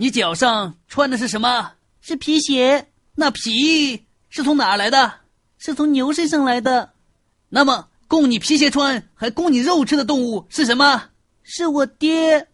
你脚上穿的是什么？是皮鞋。那皮是从哪儿来的？是从牛身上来的。那么供你皮鞋穿还供你肉吃的动物是什么？是我爹。